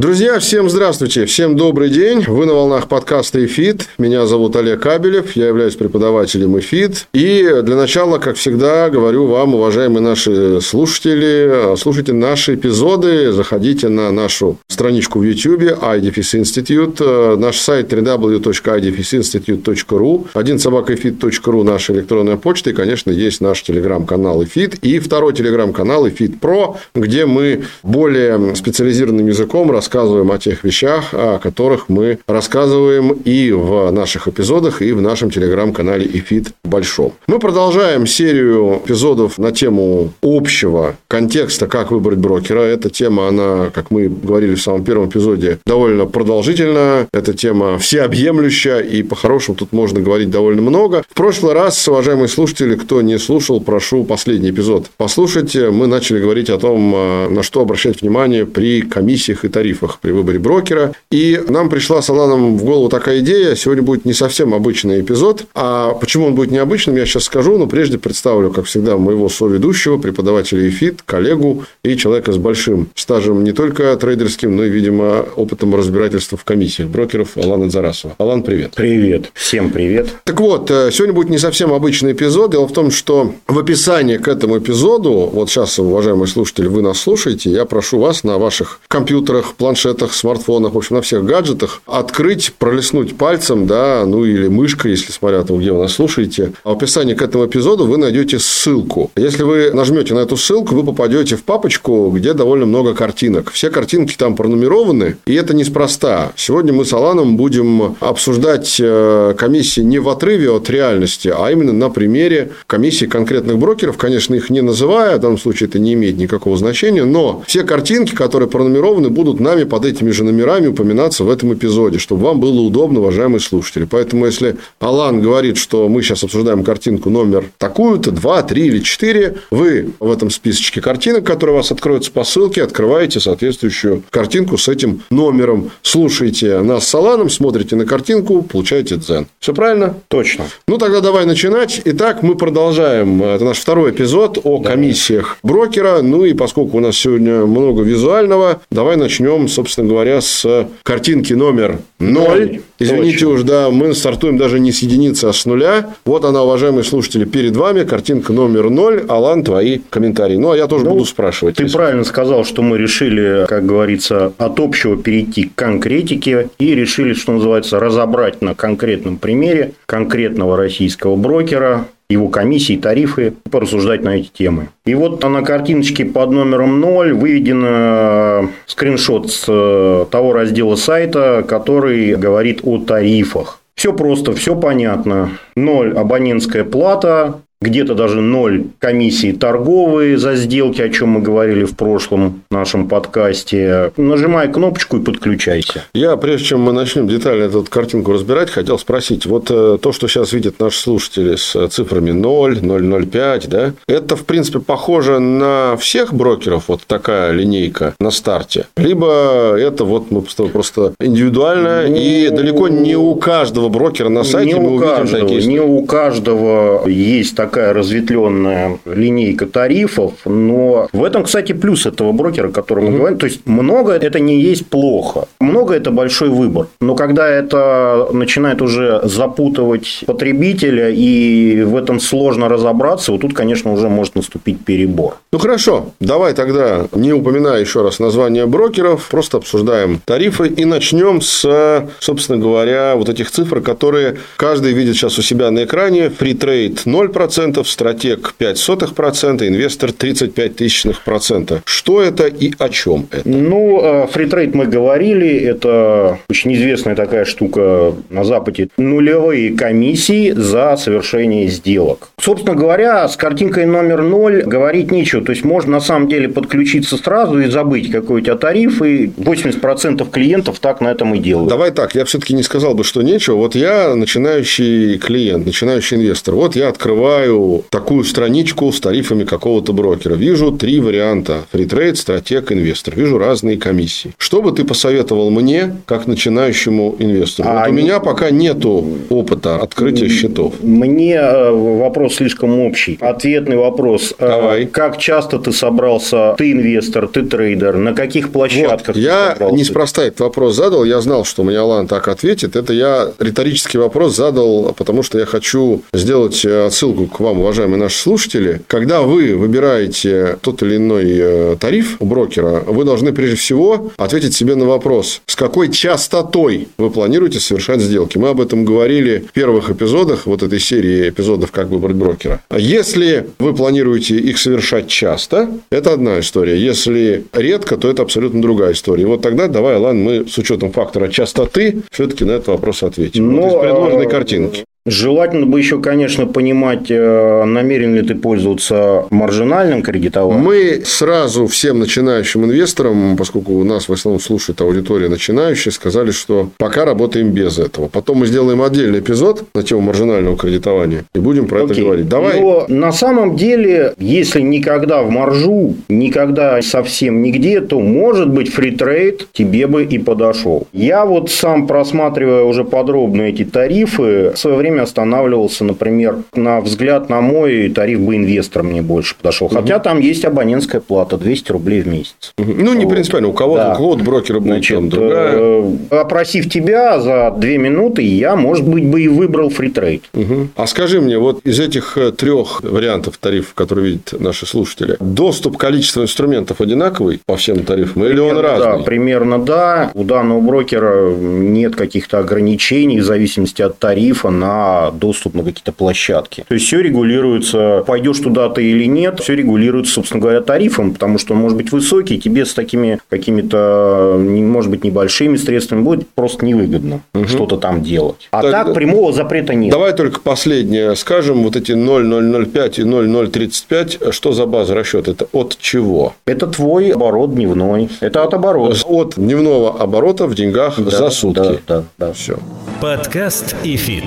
Друзья, всем здравствуйте, всем добрый день. Вы на волнах подкаста «ИФИТ». Меня зовут Олег Абелев, я являюсь преподавателем «ИФИТ». И для начала, как всегда, говорю вам, уважаемые наши слушатели, слушайте наши эпизоды, заходите на нашу страничку в YouTube И дефис Institute, наш сайт www.idefisinstitute.ru, один собака .ру наша электронная почта, и, конечно, есть наш телеграм-канал «ИФИТ», и второй телеграм-канал «ИФИТ Про», где мы более специализированным языком рассказываем рассказываем о тех вещах, о которых мы рассказываем и в наших эпизодах, и в нашем телеграм-канале «ИФИТ Большом». Мы продолжаем серию эпизодов на тему общего контекста «Как выбрать брокера». Эта тема, она, как мы говорили в самом первом эпизоде, довольно продолжительна. Эта тема всеобъемлющая, и по-хорошему тут можно говорить довольно много. В прошлый раз, уважаемые слушатели, кто не слушал, прошу последний эпизод послушайте. Мы начали говорить о том, на что обращать внимание при комиссиях и тарифах тарифах при выборе брокера. И нам пришла с Аланом в голову такая идея. Сегодня будет не совсем обычный эпизод. А почему он будет необычным, я сейчас скажу. Но прежде представлю, как всегда, моего соведущего, преподавателя ЕФИТ, коллегу и человека с большим стажем не только трейдерским, но и, видимо, опытом разбирательства в комиссиях брокеров Алана Зарасова. Алан, привет. Привет. Всем привет. Так вот, э, сегодня будет не совсем обычный эпизод. Дело в том, что в описании к этому эпизоду, вот сейчас, уважаемые слушатели, вы нас слушаете, я прошу вас на ваших компьютерах, планшетах, смартфонах, в общем, на всех гаджетах, открыть, пролистнуть пальцем, да, ну или мышкой, если смотря там, где вы нас слушаете. А в описании к этому эпизоду вы найдете ссылку. Если вы нажмете на эту ссылку, вы попадете в папочку, где довольно много картинок. Все картинки там пронумерованы, и это неспроста. Сегодня мы с Аланом будем обсуждать э, комиссии не в отрыве от реальности, а именно на примере комиссии конкретных брокеров. Конечно, их не называя, в данном случае это не имеет никакого значения, но все картинки, которые пронумерованы, будут на нами под этими же номерами упоминаться в этом эпизоде, чтобы вам было удобно, уважаемые слушатели. Поэтому, если Алан говорит, что мы сейчас обсуждаем картинку номер такую-то, 2, 3 или 4, вы в этом списочке картинок, которые у вас откроются по ссылке, открываете соответствующую картинку с этим номером. Слушаете нас с Аланом, смотрите на картинку, получаете дзен. Все правильно? Точно. Ну, тогда давай начинать. Итак, мы продолжаем. Это наш второй эпизод о да. комиссиях брокера. Ну, и поскольку у нас сегодня много визуального, давай начнем начнем, собственно говоря, с картинки номер 0. Извините уж, да, мы стартуем даже не с единицы, а с нуля. Вот она, уважаемые слушатели, перед вами. Картинка номер 0. Алан, твои комментарии. Ну, а я тоже ну, буду спрашивать. Ты если... правильно сказал, что мы решили, как говорится, от общего перейти к конкретике и решили, что называется, разобрать на конкретном примере конкретного российского брокера его комиссии, тарифы, порассуждать на эти темы. И вот на картиночке под номером 0 выведен э, скриншот с э, того раздела сайта, который говорит о тарифах. Все просто, все понятно. Ноль абонентская плата, где-то даже ноль комиссии торговые за сделки, о чем мы говорили в прошлом нашем подкасте. Нажимай кнопочку и подключайся. Я, прежде чем мы начнем детально эту картинку разбирать, хотел спросить. Вот э, то, что сейчас видят наши слушатели с цифрами 0, 0,05, да, это, в принципе, похоже на всех брокеров, вот такая линейка на старте. Либо это вот мы просто индивидуально, ну, и далеко не у каждого брокера на сайте не мы увидим каждого, такие... Не у каждого есть так такая разветвленная линейка тарифов, но в этом, кстати, плюс этого брокера, о котором мы говорим. То есть, много это не есть плохо. Много это большой выбор. Но когда это начинает уже запутывать потребителя, и в этом сложно разобраться, вот тут, конечно, уже может наступить перебор. Ну, хорошо. Давай тогда, не упоминая еще раз название брокеров, просто обсуждаем тарифы и начнем с, собственно говоря, вот этих цифр, которые каждый видит сейчас у себя на экране. Free trade 0%, 5%, стратег 0,05%, инвестор 35 тысячных процента. Что это и о чем это? Ну, free trade мы говорили, это очень известная такая штука на Западе. Нулевые комиссии за совершение сделок. Собственно говоря, с картинкой номер ноль говорить нечего. То есть, можно на самом деле подключиться сразу и забыть какой у тебя тариф, и 80% клиентов так на этом и делают. Давай так, я все-таки не сказал бы, что нечего. Вот я начинающий клиент, начинающий инвестор. Вот я открываю такую страничку с тарифами какого-то брокера. Вижу три варианта. Free trade, стратег, инвестор. Вижу разные комиссии. Что бы ты посоветовал мне, как начинающему инвестору? А вот у меня пока нету опыта открытия счетов. Мне э, вопрос слишком общий. Ответный вопрос. Э, Давай. Как часто ты собрался, ты инвестор, ты трейдер, на каких площадках? Вот, я неспроста этот вопрос задал, я знал, что мне Алан так ответит. Это я риторический вопрос задал, потому что я хочу сделать э, отсылку к вам, уважаемые наши слушатели. Когда вы выбираете тот или иной тариф у брокера, вы должны прежде всего ответить себе на вопрос, с какой частотой вы планируете совершать сделки. Мы об этом говорили в первых эпизодах вот этой серии эпизодов «Как выбрать брокера». Если вы планируете их совершать часто, это одна история. Если редко, то это абсолютно другая история. И вот тогда давай, Алан, мы с учетом фактора частоты все-таки на этот вопрос ответим. Но, вот из предложенной э, картинки. Желательно бы еще, конечно, понимать, э, намерен ли ты пользоваться маржинальным кредитованием. Мы сразу всем начинающим инвесторам, поскольку у нас в основном слушает аудитория начинающая, сказали, что пока работаем без этого. Потом мы сделаем отдельный эпизод на тему маржинального кредитования и будем про Окей. это говорить. Давай. Но на самом деле, если никогда в маржу, никогда совсем нигде, то, может быть, фритрейд тебе бы и подошел. Я вот сам просматривая уже подробно эти тарифы, в свое время время останавливался, например, на взгляд на мой тариф бы инвестор мне больше подошел. Угу. Хотя там есть абонентская плата 200 рублей в месяц. Угу. Ну, не вот. принципиально. У кого-то, да. у кого-то брокера будет Значит, там другая. Э, опросив тебя за две минуты, я, может быть, бы и выбрал фритрейд. Угу. А скажи мне, вот из этих э, трех вариантов тарифов, которые видят наши слушатели, доступ количества инструментов одинаковый по всем тарифам или он разный? Да, примерно да. У данного брокера нет каких-то ограничений в зависимости от тарифа на доступ на какие-то площадки. То есть все регулируется, пойдешь туда ты или нет, все регулируется, собственно говоря, тарифом, потому что он может быть высокий, тебе с такими какими-то, может быть, небольшими средствами будет просто невыгодно угу. что-то там делать. А так, так прямого запрета нет. Давай только последнее скажем, вот эти 0,005 и 0,035, что за база расчета? Это от чего? Это твой оборот дневной. Это от оборота. От дневного оборота в деньгах да, за сутки. Да, да, да. Все. Подкаст ИФИТ.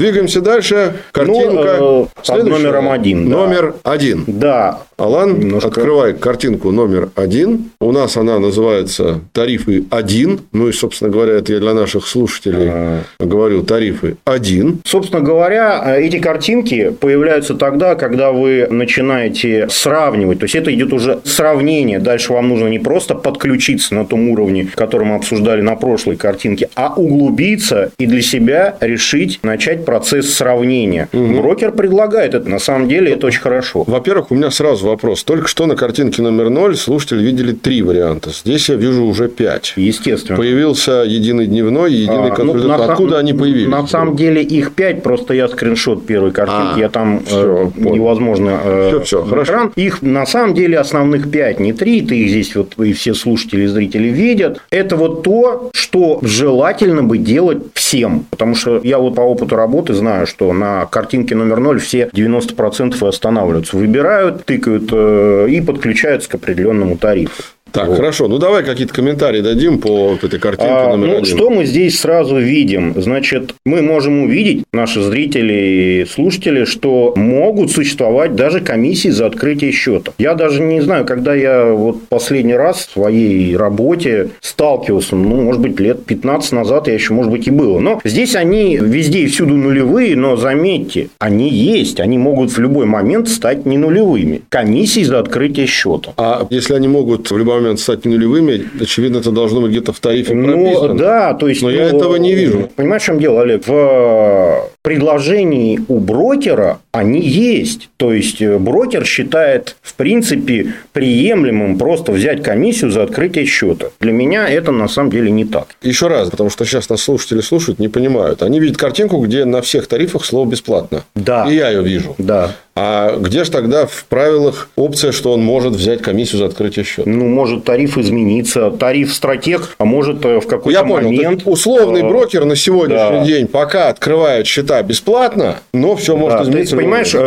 Двигаемся дальше. Картинка. Ну, э, номером один. Да. Номер один. Да. Алан, Немножко... открывай картинку номер один. У нас она называется тарифы один. Ну и, собственно говоря, это я для наших слушателей а... говорю тарифы один. Собственно говоря, эти картинки появляются тогда, когда вы начинаете сравнивать. То есть это идет уже сравнение. Дальше вам нужно не просто подключиться на том уровне, который мы обсуждали на прошлой картинке, а углубиться и для себя решить начать процесс сравнения. Угу. Брокер предлагает это. На самом деле это очень хорошо. Во-первых, у меня сразу вопрос. Только что на картинке номер 0 слушатели видели три варианта. Здесь я вижу уже пять. Естественно. Появился единый дневной единый а, ну, Откуда они появились? На самом деле их пять. Просто я скриншот первой картинки. А, я там все, э, невозможно э, все, все, хорошо. Их на самом деле основных пять, не три. Ты их здесь вот и все слушатели и зрители видят. Это вот то, что желательно бы делать всем. Потому что я вот по опыту работы работы знаю, что на картинке номер 0 все 90% и останавливаются. Выбирают, тыкают э, и подключаются к определенному тарифу. Так, вот. хорошо. Ну, давай какие-то комментарии дадим по вот этой картинке а, номер ну, один. Что мы здесь сразу видим? Значит, мы можем увидеть, наши зрители и слушатели, что могут существовать даже комиссии за открытие счета. Я даже не знаю, когда я вот последний раз в своей работе сталкивался, ну, может быть, лет 15 назад я еще, может быть, и было. Но здесь они везде и всюду нулевые, но заметьте, они есть, они могут в любой момент стать не нулевыми. Комиссии за открытие счета. А если они могут в любой момент стать нулевыми, очевидно, это должно быть где-то в тарифе ну, прописано. да, то есть... Но ну, я этого не вижу. Понимаешь, в чем дело, Олег? В предложений у брокера они есть. То есть э, брокер считает, в принципе, приемлемым просто взять комиссию за открытие счета. Для меня это на самом деле не так. Еще раз, потому что сейчас нас слушатели слушают, не понимают. Они видят картинку, где на всех тарифах слово бесплатно. Да. И я ее вижу. Да. А где же тогда в правилах опция, что он может взять комиссию за открытие счета? Ну, может тариф измениться, тариф стратег, а может э, в какой-то Я понял. момент... Условный э, брокер на сегодняшний да. день пока открывает счета бесплатно, но все может Да, ты измениться. понимаешь, э,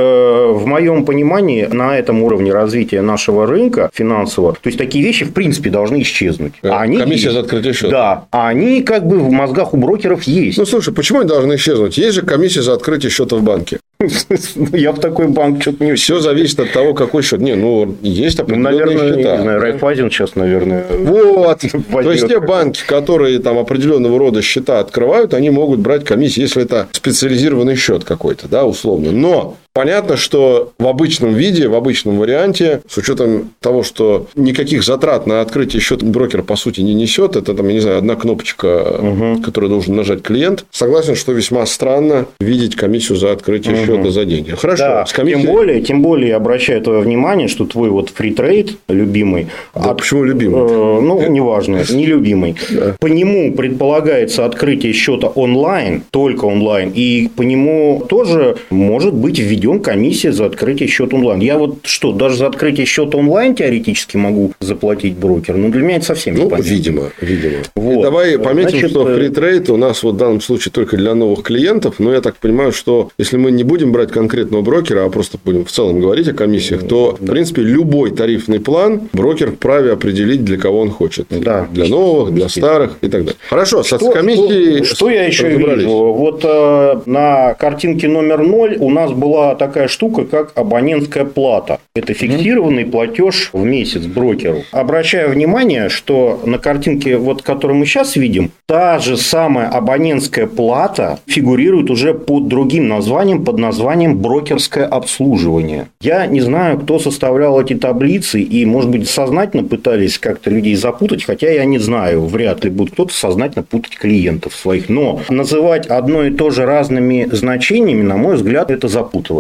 в моем понимании на этом уровне развития нашего рынка финансового, то есть такие вещи в принципе должны исчезнуть. Э, А они комиссия есть. за открытие счета. Да, они как бы в мозгах у брокеров есть. Ну, слушай, почему они должны исчезнуть? Есть же комиссия за открытие счета в банке. Я в такой банк что-то не. Все зависит от того, какой счет. Не, ну, есть Ну, определенные наверное, счета. не знаю, Райфайзен сейчас, наверное. Вот. То есть те банки, которые там определенного рода счета открывают, они могут брать комиссию, если это специализированный счет какой-то, да, условно. Но понятно, что в обычном виде, в обычном варианте, с учетом того, что никаких затрат на открытие счета брокер по сути не несет, это там, я не знаю, одна кнопочка, которую должен нажать клиент. Согласен, что весьма странно видеть комиссию за открытие счета за деньги. Хорошо. Да, с комиссией- тем более, тем более я обращаю твое внимание, что твой вот фритрейд любимый, Да от- почему любимый? э, ну, неважно, нелюбимый. По нему предполагается открытие счета онлайн, только онлайн, и по нему тоже может быть введен комиссия за открытие счета онлайн. Я вот что, даже за открытие счета онлайн теоретически могу заплатить брокер, но для меня это совсем Ну, непонятно. видимо, видимо. Вот. И давай пометим, Значит, что э, фритрейд у нас вот в данном случае только для новых клиентов, но я так понимаю, что если мы не будем брать конкретного брокера, а просто будем в целом говорить о комиссиях, то, в принципе, любой тарифный план брокер вправе определить, для кого он хочет. Да. Для новых, для старых и так далее. Хорошо, со Что, комиссией что- что я еще вижу? Вот э, на картинке номер 0 у нас была такая штука, как абонентская плата. Это фиксированный платеж в месяц брокеру. Обращаю внимание, что на картинке, вот, которую мы сейчас видим, та же самая абонентская плата фигурирует уже под другим названием, под названием брокерское обслуживание. Я не знаю, кто составлял эти таблицы и, может быть, сознательно пытались как-то людей запутать, хотя я не знаю, вряд ли будет кто-то сознательно путать клиентов своих. Но называть одно и то же разными значениями, на мой взгляд, это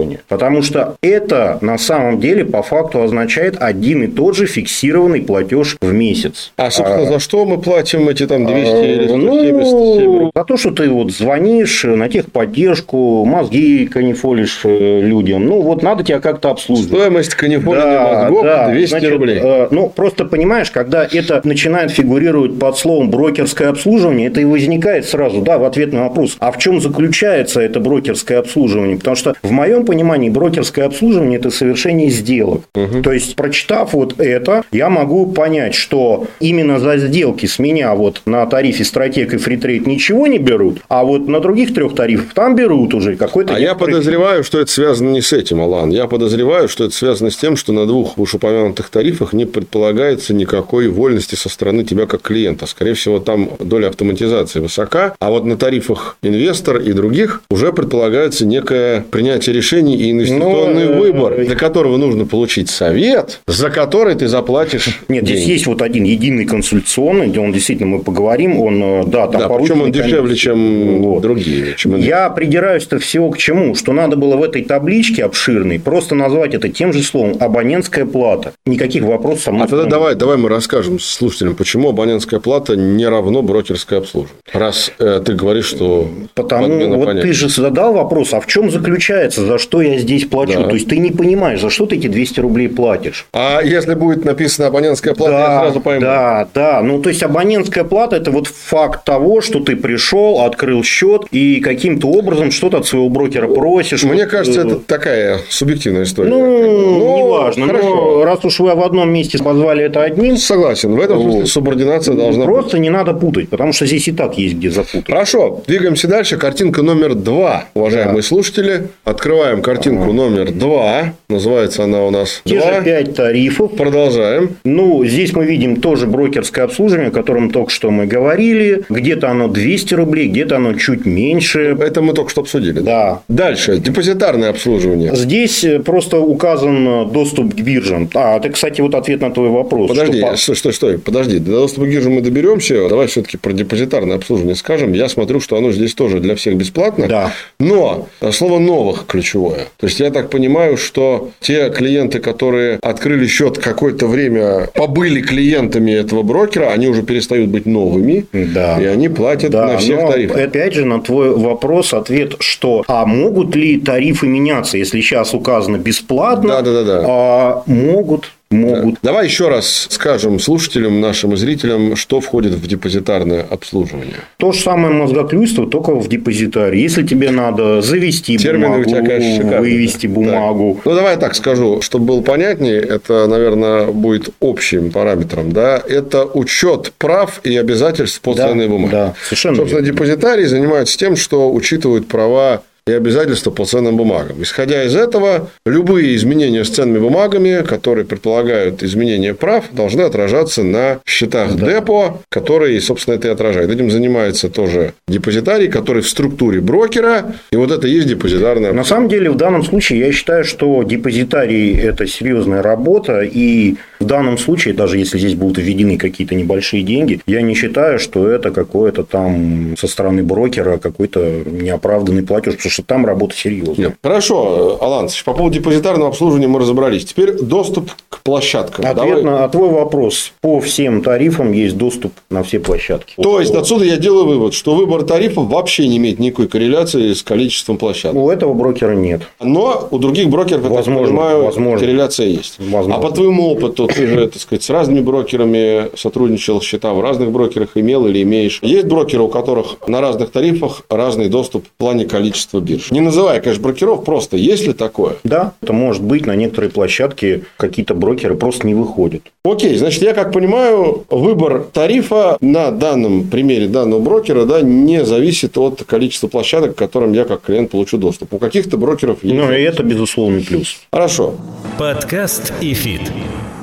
запутывание. Потому что это на самом деле по факту означает один и тот же фиксированный платеж в месяц. А, собственно, за что мы платим эти там 200 или 170 Ну, за то, что ты вот звонишь на техподдержку, мозги канифолишь э, людям. Ну, вот надо тебя как-то обслуживать. Стоимость канифоления мозгов 200 значит, рублей. э, ну, просто понимаешь, когда это начинает фигурировать под словом брокерское обслуживание, это и возникает сразу, да, в ответ на вопрос, а в чем заключается это брокерское обслуживание? Потому что в моем понимании брокерское обслуживание – это совершение сделок. То есть, прочитав вот это, я могу понять, что именно за сделки с меня вот на тарифе стратег и фритрейд ничего не берут, а вот на других трех тарифах там берут уже какой-то... А я подозреваю, что это связано не с этим, Алан. Я подозреваю, что это связано с тем, что на двух вышеупомянутых тарифах не предполагается никакой вольности со стороны тебя как клиента. Скорее всего, там доля автоматизации высока, а вот на тарифах инвестор и других уже предполагается некое принятие решений и инвестиционный Ну, э, выбор, э, для которого нужно получить совет, за который ты заплатишь Нет, здесь деньги. есть вот один единый консультационный, где он действительно, мы поговорим, он, э, да, там Да, причем он дешевле, комиссией. чем Вот. другие. чем Я придираюсь-то всего к чему? Что надо было в этой табличке обширной просто назвать это тем же словом абонентская плата. Никаких вопросов со мной А тогда давай, давай мы расскажем слушателям, почему абонентская плата не равно брокерское обслуживание. Раз э, ты говоришь, что Потому вот понятия. ты же задал вопрос, а в чем заключается, за что я здесь плачу? Да. То есть ты не понимаешь, за что ты эти 200 рублей платишь. А если будет написано абонентская плата, я сразу пойму. Да, да. Ну, то есть абонентская плата это вот факт того, что ты пришел, открыл счет и каким-то образом что-то от своего брокера просишь. Мне Вот, кажется, э, это такая субъективная история. Ну, неважно. Хорошо. Но раз уж вы в одном месте позвали это одним, Согласен. В этом смысле Вот. субординация должна быть. просто не надо путать, потому что здесь и так есть где запутать. Хорошо, двигаемся дальше. Картинка номер два, уважаемые слушатели. Открываем Открываем картинку номер два. Называется она у нас Те два. же 5 тарифов. Продолжаем. Ну, здесь мы видим тоже брокерское обслуживание, о котором только что мы говорили. Где-то оно 200 рублей, где-то оно чуть меньше. Это мы только что обсудили. Да. Дальше. Депозитарное обслуживание. Здесь э, просто указан э, доступ к биржам. А, это, кстати, вот ответ на твой вопрос. Подожди, Что по- стой, стой, стой, подожди. До доступа к бирже мы доберемся. Давай все-таки про депозитарное обслуживание скажем. Я смотрю, что оно здесь тоже для всех бесплатно. Да. Но слово новых ключевое. То есть я так понимаю, что те клиенты, которые открыли счет какое-то время, побыли клиентами этого брокера, они уже перестают быть новыми. Да. И они платят Да, на всех но тарифах. Опять же, на твой вопрос ответ, что а могут ли тарифы меняться, если сейчас указано бесплатно? Да, да, да, да. А могут, могут. Давай еще раз скажем слушателям, нашим и зрителям, что входит в депозитарное обслуживание. То же самое мозгоклюйство, только в депозитарии. Если тебе надо завести Термины у бумагу, тебя, конечно, шикарные. вывести бумагу. Так. Ну, давай я так скажу, чтобы было понятнее, это, наверное, будет общим параметром, да, это учет прав и обязательств по Да, ценной бумаге. да, совершенно Собственно, верно. депозитарии занимаются тем, что учитывают права и обязательства по ценным бумагам. Исходя из этого, любые изменения с ценными бумагами, которые предполагают изменение прав, должны отражаться на счетах депо, которые, собственно, это и отражают. Этим занимается тоже депозитарий, который в структуре брокера, и вот это и есть депозитарная На самом деле, в данном случае, я считаю, что депозитарий – это серьезная работа, и в данном случае, даже если здесь будут введены какие-то небольшие деньги, я не считаю, что это какое-то там со стороны брокера какой-то неоправданный платеж, потому что там работа серьезная. Нет. Хорошо, Алан, по поводу депозитарного обслуживания мы разобрались. Теперь доступ к площадкам. Ответ Давай. на а твой вопрос. По всем тарифам есть доступ на все площадки. То есть, отсюда я делаю вывод, что выбор тарифов вообще не имеет никакой корреляции с количеством площадок. У этого брокера нет. Но у других брокеров, я так Возможно, понимаю, возможно. корреляция есть. Возможно. А по твоему опыту, ты же, так сказать, с разными брокерами сотрудничал, счета в разных брокерах имел или имеешь. Есть брокеры, у которых на разных тарифах разный доступ в плане количества бирж. Не называя, конечно, брокеров, просто есть ли такое? Да, это может быть на некоторые площадки какие-то брокеры просто не выходят. Окей, значит, я как понимаю, выбор тарифа на данном примере данного брокера да, не зависит от количества площадок, к которым я как клиент получу доступ. У каких-то брокеров есть. Ну, и это безусловный плюс. Хорошо. Подкаст ИФИТ.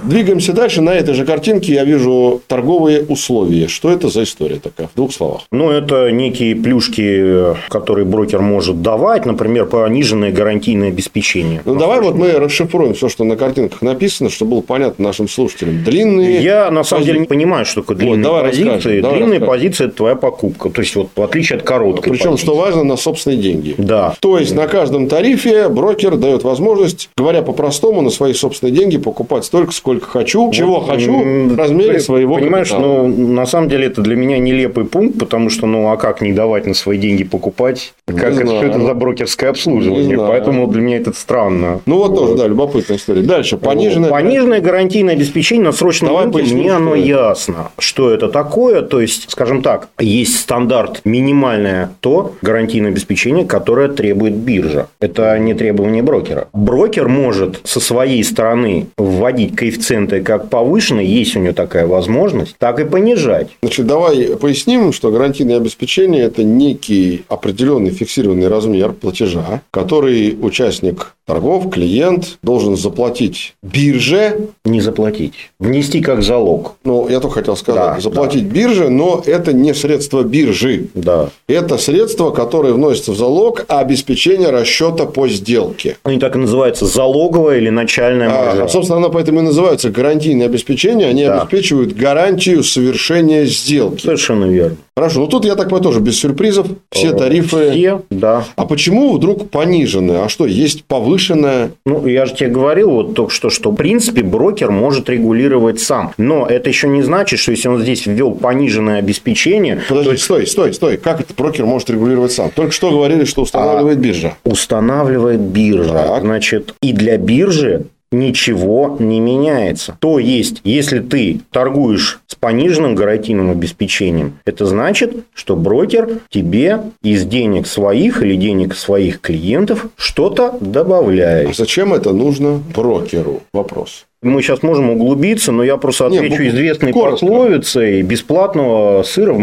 Двигаемся дальше. На этой же картинке я вижу торговые условия. Что это за история такая? В двух словах. Ну, это некие плюшки, которые брокер может давать, например, пониженное гарантийное обеспечение. Ну, давай вот мы расшифруем все, что на картинках написано, чтобы было понятно нашим слушателям. Длинные... Я на самом пози- деле не понимаю, что такое длинные давай позиции. расскажем, давай длинные расскажем. позиции это твоя покупка. То есть, вот в отличие от короткой. Причем, позиции. что важно, на собственные деньги. Да. То есть, на каждом тарифе брокер дает возможность, говоря по-простому, на свои собственные деньги покупать столько, сколько хочу, чего хочу, в размере своего Понимаешь, капитала. ну, на самом деле, это для меня нелепый пункт, потому что, ну, а как не давать на свои деньги покупать? Как это, что это за брокерское обслуживание? Поэтому для меня это странно. Ну, вот тоже, да, любопытная история. Дальше. Пониженное... Пониженное гарантийное обеспечение на срочном рынке, мне оно ясно, что это такое. То есть, скажем так, есть стандарт минимальное то гарантийное обеспечение, которое требует биржа. Это не требование брокера. Брокер может со своей стороны вводить коэффициенты как повышенные, есть у него такая возможность, так и понижать. Значит, давай поясним, что гарантийное обеспечение – это некий определенный фиксированный размер платежа, который участник торгов, клиент должен заплатить бирже. Не заплатить. Внести как залог. Ну, я только хотел сказать, Да, заплатить бирже, но это не средство биржи. Да. Это средство, которое вносится в залог а обеспечение расчета по сделке. Они так и называются залоговая или начальная маржа. А, собственно, она поэтому и называется гарантийное обеспечение. Они Да. обеспечивают гарантию совершения сделки. Совершенно верно. Хорошо, ну тут я так понимаю тоже без сюрпризов. Все тарифы. Все, да. А почему вдруг понижены? А что, есть повышенное? Ну, я же тебе говорил вот только что, что в принципе брокер может регулировать сам. Но это еще не значит, что если он здесь ввел пониженное обеспечение, Подожди, стой, стой, стой. Как это брокер может регулировать сам? Только что говорили, что устанавливает биржа. устанавливает биржа. Так. Значит, и для биржи ничего не меняется. То есть, если ты торгуешь с пониженным гарантийным обеспечением, это значит, что брокер тебе из денег своих или денег своих клиентов что-то А добавляет. зачем это нужно брокеру? Вопрос. Мы сейчас можем углубиться, но я просто отвечу Не, известной коротко. пословицей бесплатного сыра,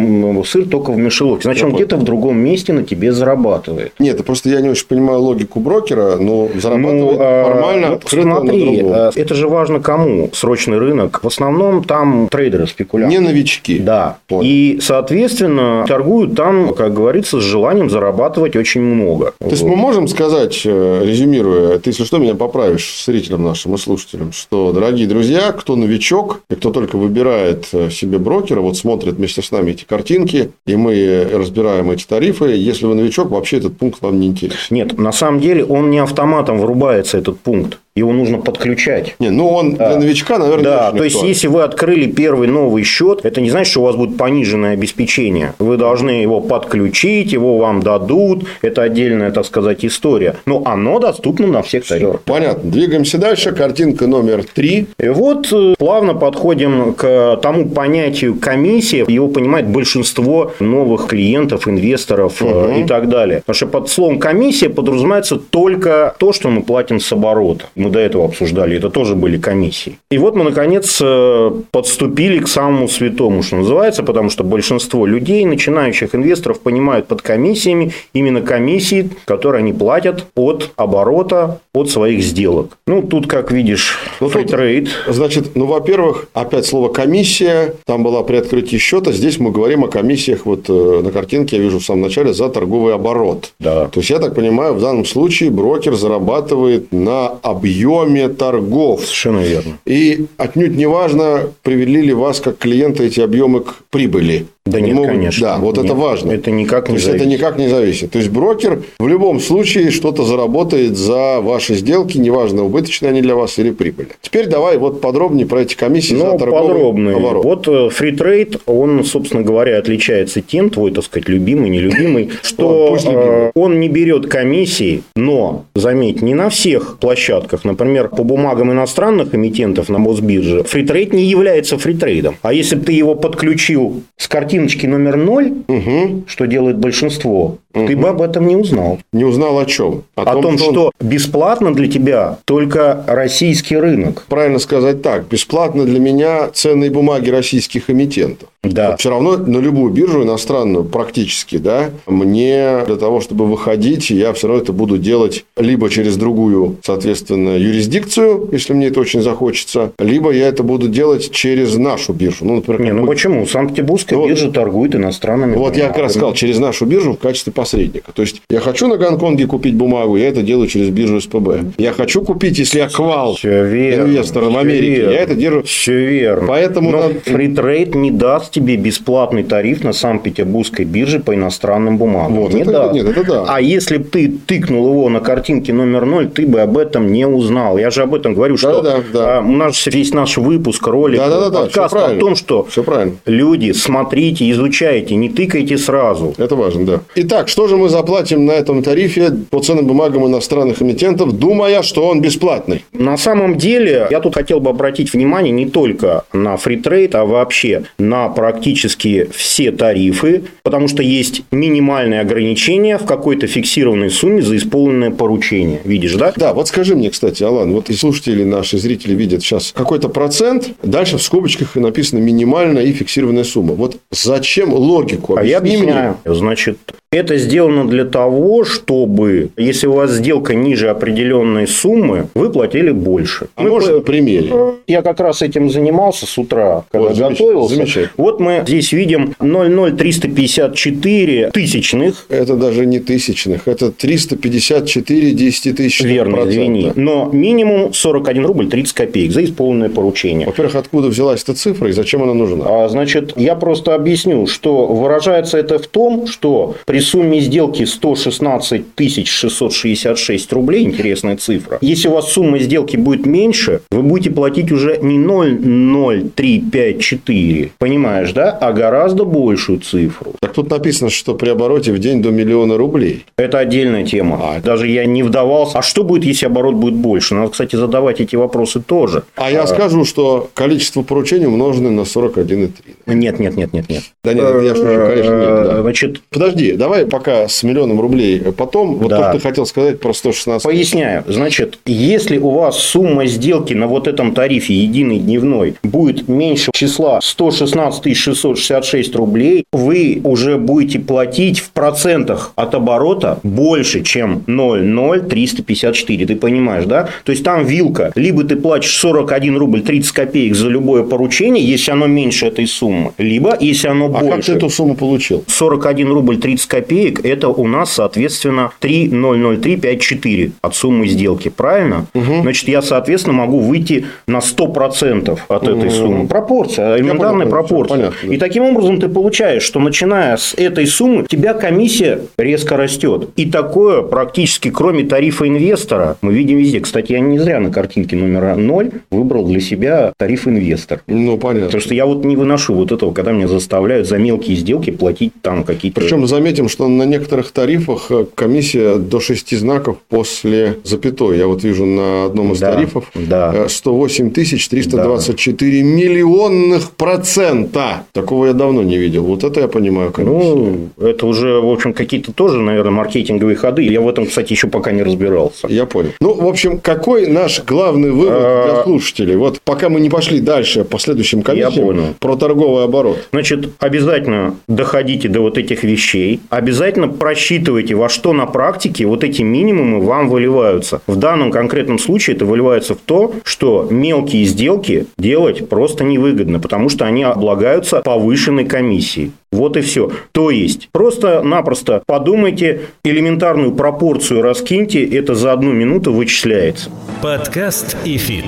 сыр только в мышеловке. Значит, он понял. где-то в другом месте на тебе зарабатывает. Нет, просто я не очень понимаю логику брокера, но зарабатывает а, формально, вот смотри, а, это же важно кому? Срочный рынок. В основном там трейдеры, спекулянты. Не новички. Да. Понял. И, соответственно, торгуют там, как говорится, с желанием зарабатывать очень много. То есть Вот. мы можем сказать, э, резюмируя, ты, если что, меня поправишь зрителям нашим и слушателям, что, дорогие друзья, кто новичок и кто только выбирает э, себе брокера, вот смотрит вместе с нами эти картинки, и мы разбираем эти тарифы, если вы новичок, вообще этот пункт вам не интересен. Нет, на самом деле он не автоматом врубается, этот пункт. Его нужно подключать. Не, ну он для новичка, наверное, Да, то есть, если вы открыли первый новый счет, это не значит, что у вас будет пониженное обеспечение. Вы должны его подключить, его вам дадут. Это отдельная, так сказать, история. Но оно доступно на всех тарифах. Понятно. Двигаемся дальше. Картинка номер три. И вот э, плавно подходим к тому понятию комиссия. Его понимает большинство новых клиентов, инвесторов э, и так далее. Потому что под словом комиссия подразумевается только то, что мы платим с оборота. Мы до этого обсуждали, это тоже были комиссии. И вот мы, наконец, э, подступили к самому святому, что называется, потому что большинство людей, начинающих инвесторов, понимают под комиссиями именно комиссии, которые они платят от оборота, от своих сделок. Ну, тут, как видишь, Ну, фритрейд. Значит, ну, во-первых, опять слово комиссия. Там была при открытии счета. Здесь мы говорим о комиссиях. Вот э, на картинке я вижу в самом начале за торговый оборот. Да. То есть, я так понимаю, в данном случае брокер зарабатывает на объеме торгов. Совершенно верно. И отнюдь не важно, привели ли вас как клиента эти объемы к прибыли. Да Они нет, могут- конечно. Да, вот это Нет, важно. это никак То не есть, это зависит. никак не зависит. То есть, брокер в любом случае что-то заработает за ваши сделки, неважно, убыточные они для вас или прибыль. Теперь давай вот подробнее про эти комиссии Ну, за торговый подробнее. оборот. Вот э, free trade, он, собственно говоря, отличается тем, твой, так сказать, любимый, нелюбимый, что э, любимый. он не берет комиссии, но, заметь, не на всех площадках. Например, по бумагам иностранных эмитентов на Мосбирже free trade не является free trade'ом. А если бы ты его подключил с картиночки номер 0, Мгм. что делает большинство, ты бы об этом не узнал. Не узнал о чем? О, том, что бесплатно для тебя только российский рынок. Правильно сказать так. Бесплатно для меня ценные бумаги российских эмитентов. Да. Все равно на любую биржу иностранную практически, да, мне для того, чтобы выходить, я все равно это буду делать либо через другую, соответственно, юрисдикцию, если мне это очень захочется, либо я это буду делать через нашу биржу. Ну, например, Не, ну какую- почему? Санкт-Петербургская Ну, биржа торгует иностранными Вот я как раз сказал, бумагами. через нашу биржу в качестве посредника. То есть, я хочу на Гонконге купить бумагу, я это делаю через биржу СПБ. Я хочу купить, если я квал инвестором в Америке, верно. я это держу. Все верно. Поэтому Но надо- фритрейд не даст тебе бесплатный тариф на Санкт-Петербургской бирже по иностранным бумагам. Вот, не это- даст. нет, это да. А если бы ты тыкнул его на картинке номер 0, ты бы об этом не узнал. Я же об этом говорю, что Да-да-да, да. а, у нас весь наш выпуск, ролик, Да-да-да, подкаст всё о том, что Все правильно. люди, смотрите, изучайте, не тыкайте сразу. Это важно, да. Итак, что же мы заплатим на этом тарифе по ценным бумагам иностранных эмитентов, думая, что он бесплатный? На самом деле, я тут хотел бы обратить внимание не только на фритрейд, а вообще на практически все тарифы, потому что есть минимальные ограничения в какой-то фиксированной сумме за исполненное поручение. Видишь, да? Да, вот скажи мне, кстати, Алан, вот и слушатели наши, зрители видят сейчас какой-то процент, дальше в скобочках написано минимальная и фиксированная сумма. Вот зачем логику? А я Объясни мне. объясняю. Значит, это сделано для того, чтобы, если у вас сделка ниже определенной суммы, вы платили больше. А Мы можно примере? Я как раз этим занимался с утра, когда Вот, готовился. замечательно. Вот мы здесь видим 00354 тысячных. Это даже не тысячных, это 354 десятитысячных Верно, процента. извини. Но минимум 41 рубль 30 копеек за исполненное поручение. Во-первых, откуда взялась эта цифра и зачем она нужна? А, Значит, я просто объясню, что выражается это в том, что при сумме сделки 116 666 рублей, интересная цифра, если у вас сумма сделки будет меньше, вы будете платить уже не 0,0354, понимаешь, да, а гораздо большую цифру. Так тут написано, что при обороте в день до миллиона рублей. Это отдельная тема. Даже я не вдавался. А что будет, если оборот будет больше? Надо, кстати, задавать эти вопросы тоже. А я скажу, что количество поручений умножено на 41,3. Нет, нет, нет, нет, нет. Да нет, я шучу, конечно, нет. да. Значит, Подожди, давай давай пока с миллионом рублей потом. Вот Да. то, что ты хотел сказать про 116. Поясняю. Значит, если у вас сумма сделки на вот этом тарифе единый дневной будет меньше числа 116 666 рублей, вы уже будете платить в процентах от оборота больше, чем 0,0354. Ты понимаешь, да? То есть, там вилка. Либо ты платишь 41 рубль 30 копеек за любое поручение, если оно меньше этой суммы, либо если оно А больше. как ты эту сумму получил? 41 рубль 30 копеек – это у нас, соответственно, 3,00354 от суммы сделки. Правильно? Значит, я, соответственно, могу выйти на 100% от этой суммы. Пропорция, элементарная понял, пропорция. понятно, да. И таким образом ты получаешь, что начиная с этой суммы, у тебя комиссия резко растет. И такое практически, кроме тарифа инвестора, мы видим везде. Кстати, я не зря на картинке номер 0 выбрал для себя тариф инвестор. Ну, понятно. Потому что я вот не выношу вот этого, когда меня заставляют за мелкие сделки платить там какие-то... Причем заметим, что на некоторых тарифах э, комиссия до шести знаков после запятой. Я вот вижу на одном из Да, тарифов да. э, 108 тысяч 324 миллионных процента. Такого я давно не видел. Вот это я понимаю комиссию. Ну, это уже, в общем, какие-то тоже, наверное, маркетинговые ходы. Я в этом, кстати, еще пока не разбирался. Я понял. Ну, в общем, какой наш главный вывод для А, слушателей? Вот пока мы не пошли дальше по следующим комиссиям понял. про торговый оборот. Значит, обязательно доходите до вот этих вещей, обязательно просчитывайте, во что на практике вот эти минимумы вам выливаются. В данном конкретном случае это выливается в то, что мелкие сделки делать просто невыгодно, потому что они облагаются повышенной комиссией. Вот и все. То есть, просто-напросто подумайте, элементарную пропорцию раскиньте, это за одну минуту вычисляется. Подкаст ИФИТ.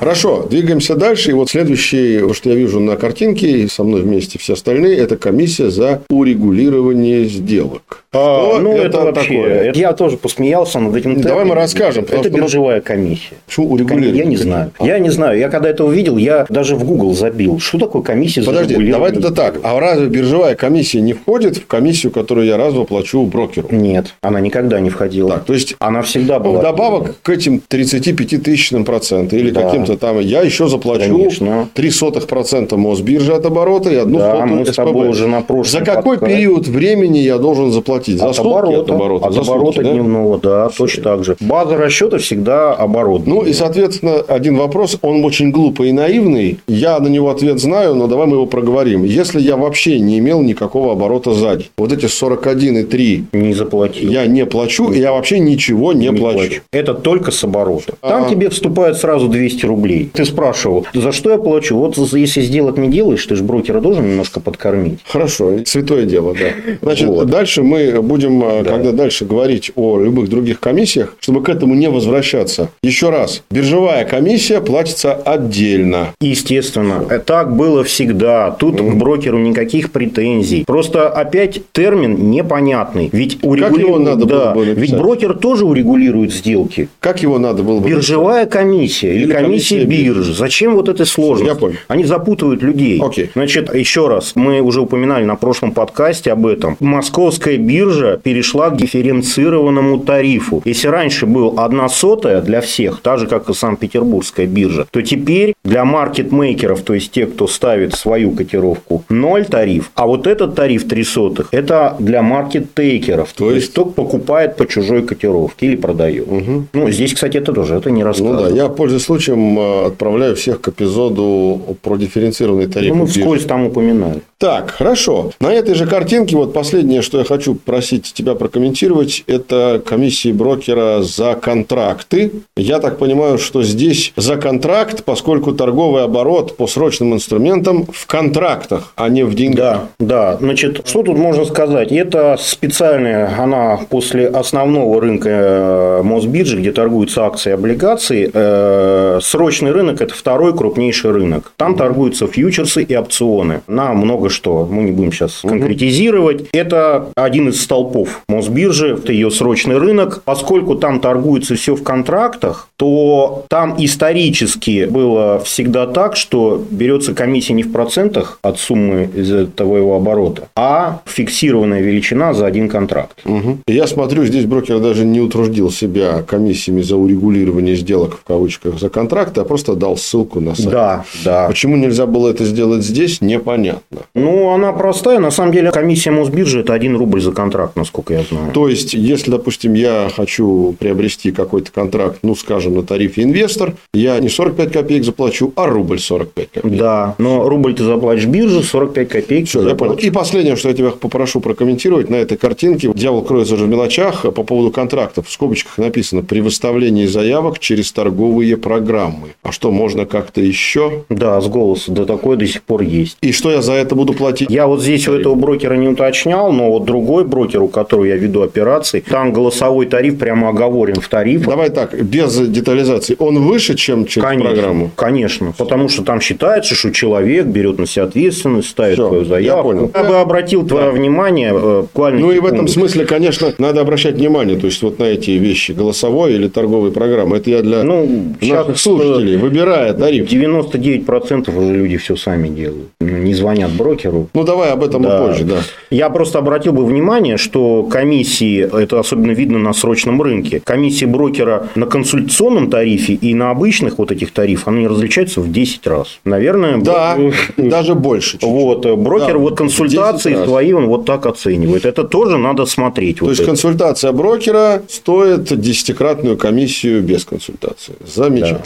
Хорошо, двигаемся дальше. И вот следующее, что я вижу на картинке, и со мной вместе все остальные, это комиссия за урегулирование сделок. А, Что ну, это, вообще... такое? это- Я тоже посмеялся над этим Давай термином. мы расскажем, Это что, биржевая комиссия. Почему урегулирование? Я не знаю. А. Я не знаю. Я когда это увидел, я даже в Google забил. Что такое комиссия за Подожди, давай регулирование? это так. А разве биржевая комиссия не входит в комиссию, которую я разово плачу брокеру? Нет, она никогда не входила. Так, то есть Она всегда была. Вдобавок к этим 35 тысячным процентам или Да. каким-то там, я еще заплачу Конечно. 3 сотых процента Мосбиржи от оборота и одну Да, сотую мы с СПБ. тобой уже на прошлом За какой подкасте. период времени я должен заплатить? За от сутки оборота, от оборота? от За оборота сутки, да? дневного, да, точно так же. База расчета всегда оборот. Ну и, соответственно, один вопрос, он очень глупый и наивный. Я на него ответ знаю, но давай мы его проговорим. Если я вообще не имел никакого оборота сзади, вот эти 41,3 не заплатил. я не плачу, и я вообще ничего не, не плачу. плачу. Это только с оборота. Там А. тебе вступает сразу 200 рублей. Ты спрашивал, за что я плачу? Вот если сделок не делаешь, ты же брокера должен немножко подкормить. Хорошо, святое дело, да. Значит, Вот. дальше мы будем, э, Да. когда дальше говорить о любых других комиссиях, чтобы к этому не возвращаться. Еще раз, биржевая комиссия платится отдельно. Естественно, так было всегда. Тут к брокеру никаких претензий. Просто опять термин непонятный. Ведь урегулирует- его надо было да, бы написать? Ведь брокер тоже урегулирует сделки. Как его надо было бы... Биржевая комиссия или, Или комиссия, комиссия биржи. Зачем вот этой сложности? Я понял. Они запутывают людей. Окей. Значит, еще раз, мы уже упоминали на прошлом подкасте об этом. Московская биржа перешла к дифференцированному тарифу. Если раньше был одна сотая для всех, так же, как и Санкт-Петербургская биржа, то теперь для маркетмейкеров, то есть тех, кто ставит свою котировку, ноль тариф. А вот этот тариф 3 сотых, это для маркет-тейкеров. То, есть- есть, кто покупает по чужой котировке или продает. Ну, здесь, кстати, это тоже, это не Ну рассказываю. да, я, пользуясь случаем, э, отправляю всех к эпизоду про дифференцированный тариф. Ну, мы вскользь там упоминали. Так, хорошо. На этой же картинке, вот последнее, что я хочу просить тебя прокомментировать, это комиссии брокера за контракты. Я так понимаю, что здесь за контракт, поскольку торговый оборот по срочным инструментам в контрактах, а не в деньгах. Да, да. Значит, что тут можно сказать? Это специальная, она после основного рынка э, Мосбиржи, где торгуются акции и облигации, э, срочный рынок – это второй крупнейший рынок. Там торгуются фьючерсы и опционы на много что. Мы не будем сейчас конкретизировать. Это один из столпов Мосбиржи, это ее срочный рынок. Поскольку там торгуется все в контрактах, то там исторически было всегда так, что берется комиссия не в процентах от суммы из твоего оборота, а фиксированная величина за один контракт. И Я смотрю, здесь брокер даже не утруждил себя комиссиями за урегулирование сделок в кавычках за контракты, а просто дал ссылку на сайт. Да, да. Почему нельзя было это сделать здесь, непонятно. Ну, она простая. На самом деле, комиссия Мосбиржи – это 1 рубль за контракт, насколько я знаю. То есть, если, допустим, я хочу приобрести какой-то контракт, ну, скажем, на тарифе инвестор, я не 45 копеек заплачу, а рубль 45 копеек. Да, но рубль ты заплатишь бирже, 45 копеек. Все, я понял. И последнее, что я тебя попрошу прокомментировать на этой картинке. Дьявол кроется же в мелочах. По поводу контрактов в скобочках написано при выставлении заявок через торговые программы. А что, можно как-то еще? Да, с голоса. Да, такое до сих пор есть. И что я за это буду платить? Я вот здесь у этого брокера не уточнял, но вот другой брокер, у которого я веду операции, там голосовой тариф прямо оговорен в тарифе. Давай так, без детализации. Он выше, чем через конечно, программу? Конечно. Потому что там считается, что человек берет на себя ответственность, ставит Всё, твою заявку. я понял. Я бы обратил твое внимание э, буквально Ну и в этом секунду. смысле, конечно, надо обращать внимание, то есть вот на эти вещи, голосовой или торговые программы. Это я для Ну, наших сейчас, слушателей, выбирая тариф. 99% уже люди все сами делают. Ну, Не звонят брокеру. Ну давай об этом Да. позже, да. Я просто обратил бы внимание, что комиссии, это особенно видно на срочном рынке, комиссии брокера на консультационном тарифе и на обычных вот этих тарифах, они различаются в 10 раз. Наверное, Да, даже больше. чуть-чуть. Вот, э, брокер Да, вот консультации 10 раз. свои он вот так оценивает. Это тоже надо смотреть. То вот есть это. консультация брокера стоит десятикратную комиссию без консультации. Замечательно.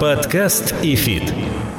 Подкаст и фит.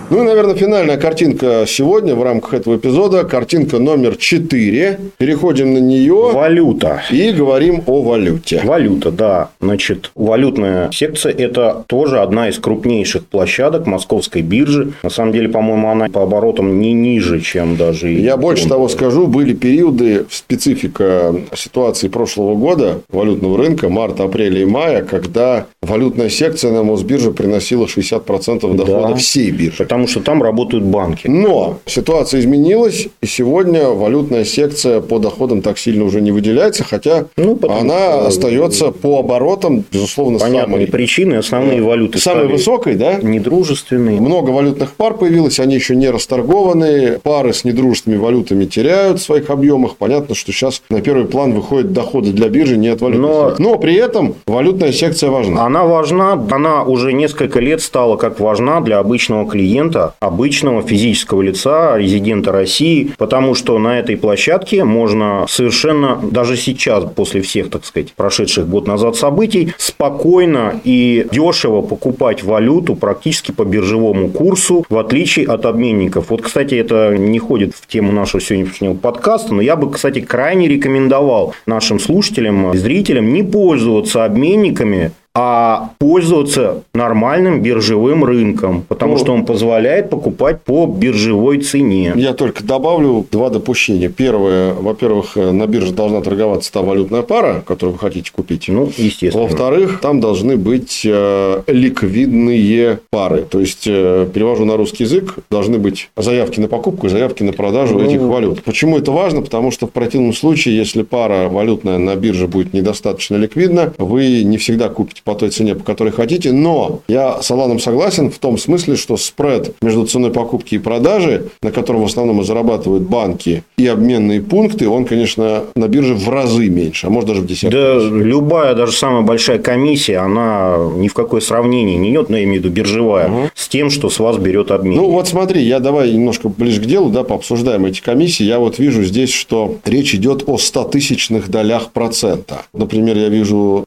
Ну и, наверное, финальная картинка сегодня в рамках этого эпизода. Картинка номер 4. Переходим на нее Валюта. и говорим о валюте. Валюта, да. Значит, валютная секция – это тоже одна из крупнейших площадок московской биржи. На самом деле, по-моему, она по оборотам не ниже, чем даже... Я больше того скажу, были периоды, специфика ситуации прошлого года, валютного рынка, марта, апреля и мая, когда валютная секция на Мосбирже приносила 60% дохода Да. всей биржи. Потому что там работают банки. Но ситуация изменилась, и сегодня валютная секция по доходам так сильно уже не выделяется, хотя Ну, потому она что- остается по оборотам, безусловно, Понятные самой, причины, основные валюты самой стали высокой, да? недружественные. Много валютных пар появилось, они еще не расторгованы. Пары с недружественными валютами теряют в своих объемах. Понятно, что сейчас на первый план выходят доходы для биржи не от валютной Но-. Но при этом валютная секция важна. Она важна, она уже несколько лет стала как важна для обычного клиента, обычного физического лица, резидента России, потому что на этой площадке можно совершенно, даже сейчас, после всех, так сказать, прошедших год назад событий, спокойно и дешево покупать валюту практически по биржевому курсу, в отличие от обменников. Вот, кстати, это не ходит в тему нашего сегодняшнего подкаста, но я бы, кстати, крайне рекомендовал нашим слушателям, зрителям не пользоваться обменниками, а пользоваться нормальным биржевым рынком, потому Ну, что он позволяет покупать по биржевой цене. Я только добавлю два допущения. Первое, во-первых, на бирже должна торговаться та валютная пара, которую вы хотите купить. Ну, естественно. Во-вторых, там должны быть э, ликвидные пары. То есть, э, перевожу на русский язык, должны быть заявки на покупку и заявки на продажу Ну, этих валют. Почему это важно? Потому что в противном случае, если пара валютная на бирже будет недостаточно ликвидна, вы не всегда купите по той цене, по которой хотите. Но я с Аланом согласен в том смысле, что спред между ценой покупки и продажи, на котором в основном и зарабатывают банки, и обменные пункты, он, конечно, на бирже в разы меньше, а может даже в десятки. Да, любая, даже самая большая комиссия, она ни в какое сравнение не идет, но я имею в виду биржевая, с тем, что с вас берет обмен. Ну, вот смотри, я давай немножко ближе к делу, да, пообсуждаем эти комиссии. Я вот вижу здесь, что речь идет о 100 тысячных долях процента. Например, я вижу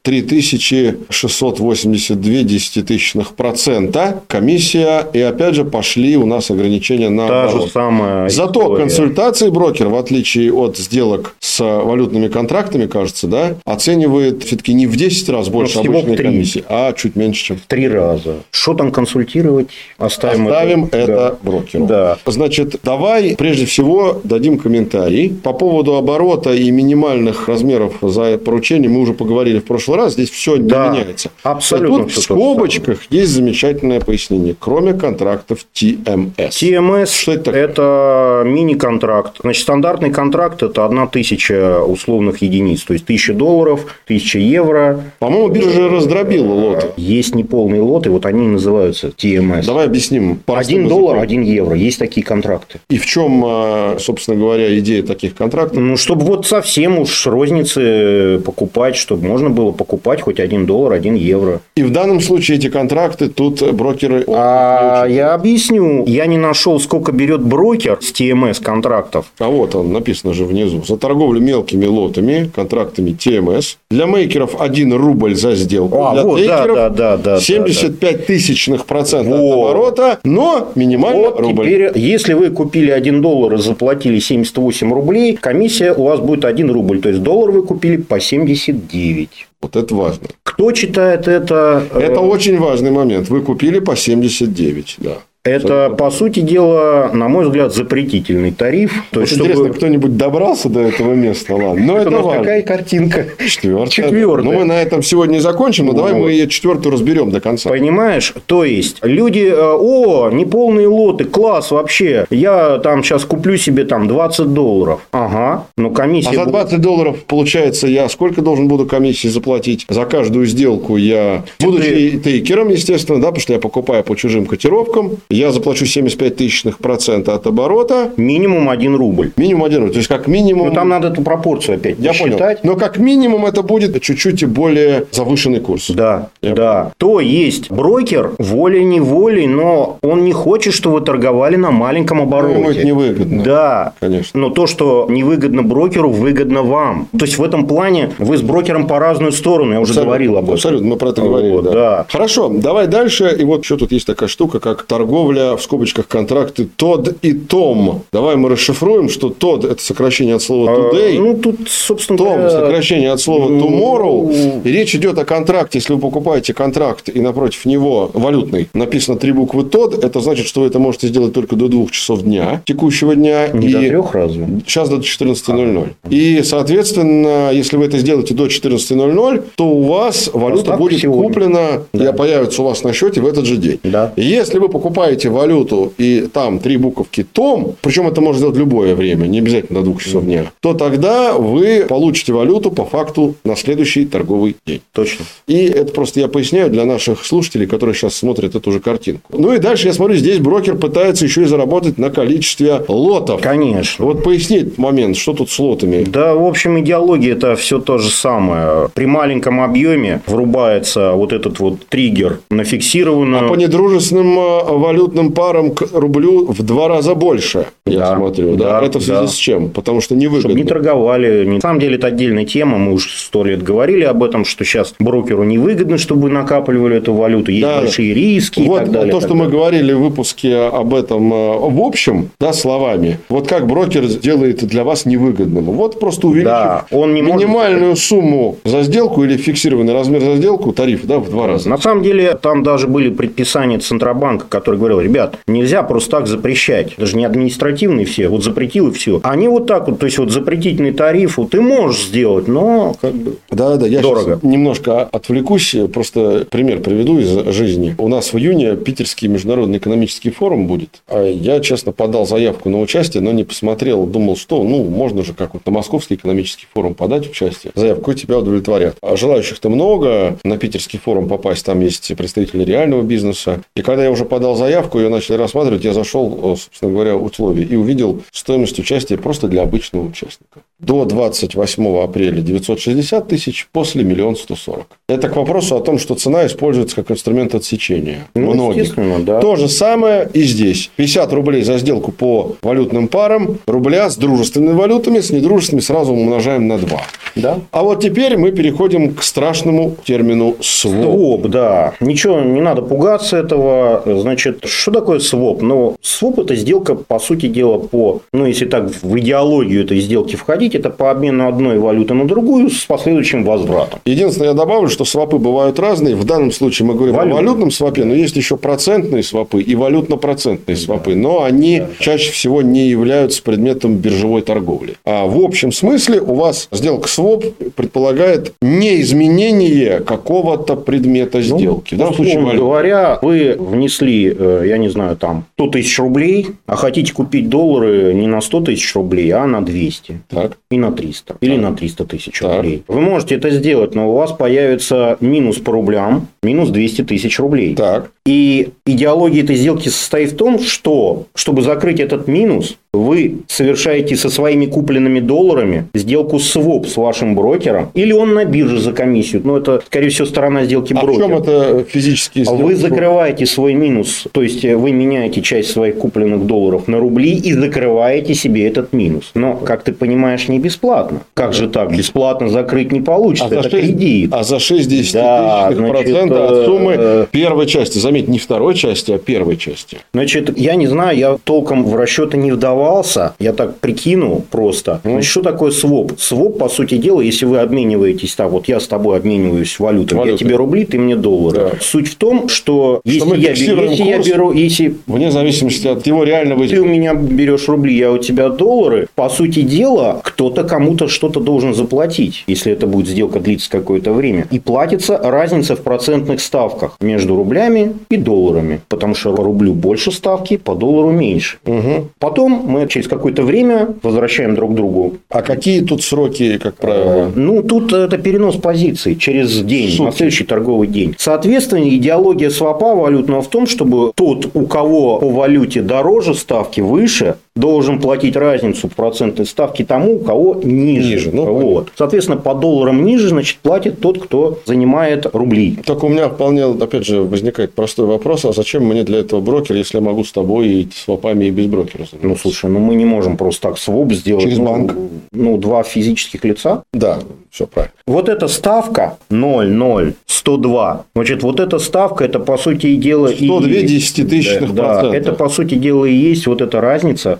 3682 десятитысячных процента комиссия, и опять же пошли у нас ограничения на Та же самая Зато история. консультации брокер, в отличие от сделок с валютными контрактами, кажется, да, оценивает все-таки не в 10 раз больше всего в обычной три. комиссии, а чуть меньше, чем в Три раза. Что там консультировать? Оставим, Оставим это, Да. брокеру. Да. Значит, давай прежде всего дадим комментарий. По поводу оборота и минимальных размеров за поручение мы уже поговорили в прошлый раз. Здесь все Да, не меняется. Абсолютно И тут в скобочках есть замечательное пояснение. Кроме контрактов TMS. TMS Что это это, мини-контракт. Значит, стандартный контракт это одна тысяча условных единиц, то есть тысяча долларов, тысяча евро. По-моему, биржа раздробила лоты. Есть неполные лоты, вот они называются TMS. Давай объясним. Один доллар, один евро. Есть такие контракты. И в чем, э, собственно говоря, идея таких контрактов? Ну, чтобы вот совсем уж с розницы покупать, чтобы можно было покупать хоть один доллар, 1 евро. И в данном случае эти контракты тут брокеры... А я объясню. Я не нашел, сколько берет брокер с ТМС контрактов. А вот он, написано же внизу. За торговлю мелкими лотами, контрактами ТМС. Для мейкеров 1 рубль за сделку. А, Для вот, да, да, да, да, 75 тысячных процентов Вот. от оборота, но минимально Вот рубль. теперь, если вы купили 1 доллар и заплатили 78 рублей, комиссия у вас будет 1 рубль. То есть доллар вы купили по 79. Вот это важно. Кто читает это? э, Это очень важный момент. Вы купили по 79, да. Это, по сути дела, на мой взгляд, запретительный тариф. То Вот есть, интересно, чтобы... кто-нибудь добрался до этого места, ладно. Но У это нас важно. какая картинка? Четвертая. Четвертая. Ну, мы на этом сегодня и закончим, но давай мы ее четвертую разберем до конца. Понимаешь? То есть, люди, э, о, неполные лоты, класс вообще. Я там сейчас куплю себе там 20 долларов. Ага. Но комиссия... А за будет- 20 долларов, получается, я сколько должен буду комиссии заплатить? За каждую сделку я, будучи тейкером, естественно, да, потому что я покупаю по чужим котировкам, я заплачу 75 тысячных процента от оборота, Минимум 1 рубль. минимум один рубль. То есть, как минимум... Ну, там надо эту пропорцию опять Я понял. посчитать. Но как минимум это будет чуть-чуть более завышенный курс. Да, Я да. То есть брокер волей-неволей, но он не хочет, чтобы вы торговали на маленьком обороте. Ну, ему это невыгодно. Да. Конечно. Но то, что невыгодно брокеру, выгодно вам. То есть в этом плане вы с брокером по разную сторону. Я уже Абсолютно. говорил об этом. Абсолютно, мы про это Вот, говорили. да. да. Хорошо, давай дальше. И вот еще тут есть такая штука, как торговля, в скобочках, контракты TOD и TOM. Давай мы расшифруем, что TOD – это сокращение от слова today. А, Ну, тут, собственно Том говоря, сокращение от слова ну, tomorrow. И речь идет о контракте. Если вы покупаете контракт и напротив него валютный написано три буквы TOD, это значит, что вы это можете сделать только до двух часов дня текущего дня. не и до трех разве? Сейчас до 14.00. И, соответственно, если вы это сделаете до 14.00, то у вас валюта Поставка будет сегодня. куплена и появится у вас на счете в этот же день. Да. Если вы покупаете валюту и там три буковки ТОМ, причем это можно сделать любое время, не обязательно до двух часов дня, то тогда вы получите валюту по факту на следующий торговый день. Точно. И это просто я поясняю для наших слушателей, которые сейчас смотрят эту же картинку. Ну и дальше я смотрю, здесь брокер пытается еще и заработать на количестве лотов. Конечно. Вот поясни этот момент, что тут с лотами? Да, в общем, идеология это все то же самое. При маленьком объеме врубается вот этот вот триггер на фиксированную. А по недружественным э, валютным парам к рублю в два раза больше, я Да, смотрю. Да? да, Это в связи да. с чем? Потому что Чтобы невыгодно. не торговали. На самом деле, это отдельная тема. Мы уже сто лет говорили об этом, что сейчас брокеру невыгодно, чтобы накапливали эту валюту. Есть Да. большие риски и Вот так далее. то, что мы далее. говорили в выпуске об этом э, в общем, да, словами. Вот как брокер делает для вас невыгодным. Вот просто увеличив Да, он не может- минимальную сумму за сделку или фиксированный размер за сделку, тариф, да, в два раза. На самом деле, там даже были предписания Центробанка, который говорил, ребят, нельзя просто так запрещать. Даже не административные все, вот запретил и все. Они вот так вот, то есть, вот запретительный тариф, вот ты можешь сделать, но как бы... Да, да, я Дорого. немножко отвлекусь, просто пример приведу из жизни. У нас в июне Питерский международный экономический форум будет. А Я, честно, подал заявку на участие, но не посмотрел, думал, что, ну, можно же как вот на Московский экономический форум подать участие. Заявку и тебя удовлетворят. А желающих-то много. На Питерский форум попасть, там есть представители реального бизнеса. И когда я уже подал заявку, ее начали рассматривать, я зашел, э, собственно говоря, условия и увидел стоимость участия просто для обычного участника. До 28 апреля 960 тысяч, после миллион сто сорок. Это к вопросу о том, что цена используется как инструмент отсечения. Ну, многих. да. То же самое и здесь. 50 рублей за сделку по валютным парам, рубля с дружественными валютами, с недружественными сразу умножаем на 2. Да. А вот теперь мы переходим к страшному термину своп. Своп, да. Ничего, не надо пугаться этого. Значит, что такое своп? Ну, своп – это сделка, по сути дела, по, ну, если так в идеологию этой сделки входить, это по обмену одной валюты на другую с последующим возвратом. Единственное, я добавлю, что свопы бывают разные. В данном случае мы говорим Валютные. о валютном свопе, но есть еще процентные свопы и валютно-процентные свопы. Но они чаще всего не являются предметом биржевой торговли. А в общем смысле у вас сделка своп предполагает не изменение какого-то предмета сделки. В данном случае говоря, вы внесли, э, я не знаю, там 100 тысяч рублей, а хотите купить доллары не на 100 тысяч рублей, а на 200. Так. И на 300. Или на 300 тысяч рублей. Вы можете это сделать, но у вас появится минус по рублям, минус 200 тысяч рублей. Так. И идеология этой сделки состоит в том, что, чтобы закрыть этот минус, Вы совершаете со своими купленными долларами сделку своп с вашим брокером, или он на бирже за комиссию. Ну, это, скорее всего, сторона сделки брокера. А в чем это физически Вы закрываете свой минус, то есть вы меняете часть своих купленных долларов на рубли и закрываете себе этот минус. Но, как ты понимаешь, не бесплатно. Как же так? Бесплатно закрыть не получится. А это 6, кредит. А за 6 да, процента от суммы э, первой части. Заметь, не второй части, а первой части. Значит, я не знаю, я толком в расчеты не вдавался. Я так прикинул просто. Значит, что такое своп? Своп, по сути дела, если вы обмениваетесь так, вот я с тобой обмениваюсь валютой, Валюта. я тебе рубли, ты мне доллары. Да. Суть в том, что, что если, я, если я беру, если вне зависимости от его реального ты у меня берешь рубли, я у тебя доллары, по сути дела, кто-то кому-то что-то должен заплатить, если это будет сделка длиться какое-то время. И платится разница в процентных ставках между рублями и долларами, потому что по рублю больше ставки, по доллару меньше. Угу. Потом мы через какое-то время возвращаем друг другу. А какие тут сроки, как правило? Ну, тут это перенос позиций через день, Сутки. на следующий торговый день. Соответственно, идеология свопа валютного в том, чтобы тот, у кого по валюте дороже ставки, выше, должен платить разницу процентной ставки тому, у кого ниже. ниже ну, вот. Соответственно, по долларам ниже, значит, платит тот, кто занимает рубли. Только у меня вполне, опять же, возникает простой вопрос, а зачем мне для этого брокер, если я могу с тобой и свопами и без брокера заниматься? Ну, слушай, ну мы не можем просто так своп сделать. Через ну, банк? Ну, два физических лица. Да, все правильно. Вот эта ставка 0,0102. Значит, вот эта ставка, это по сути дела... 102 и... десятитысячных да, процента. Да, это по сути дела и есть вот эта разница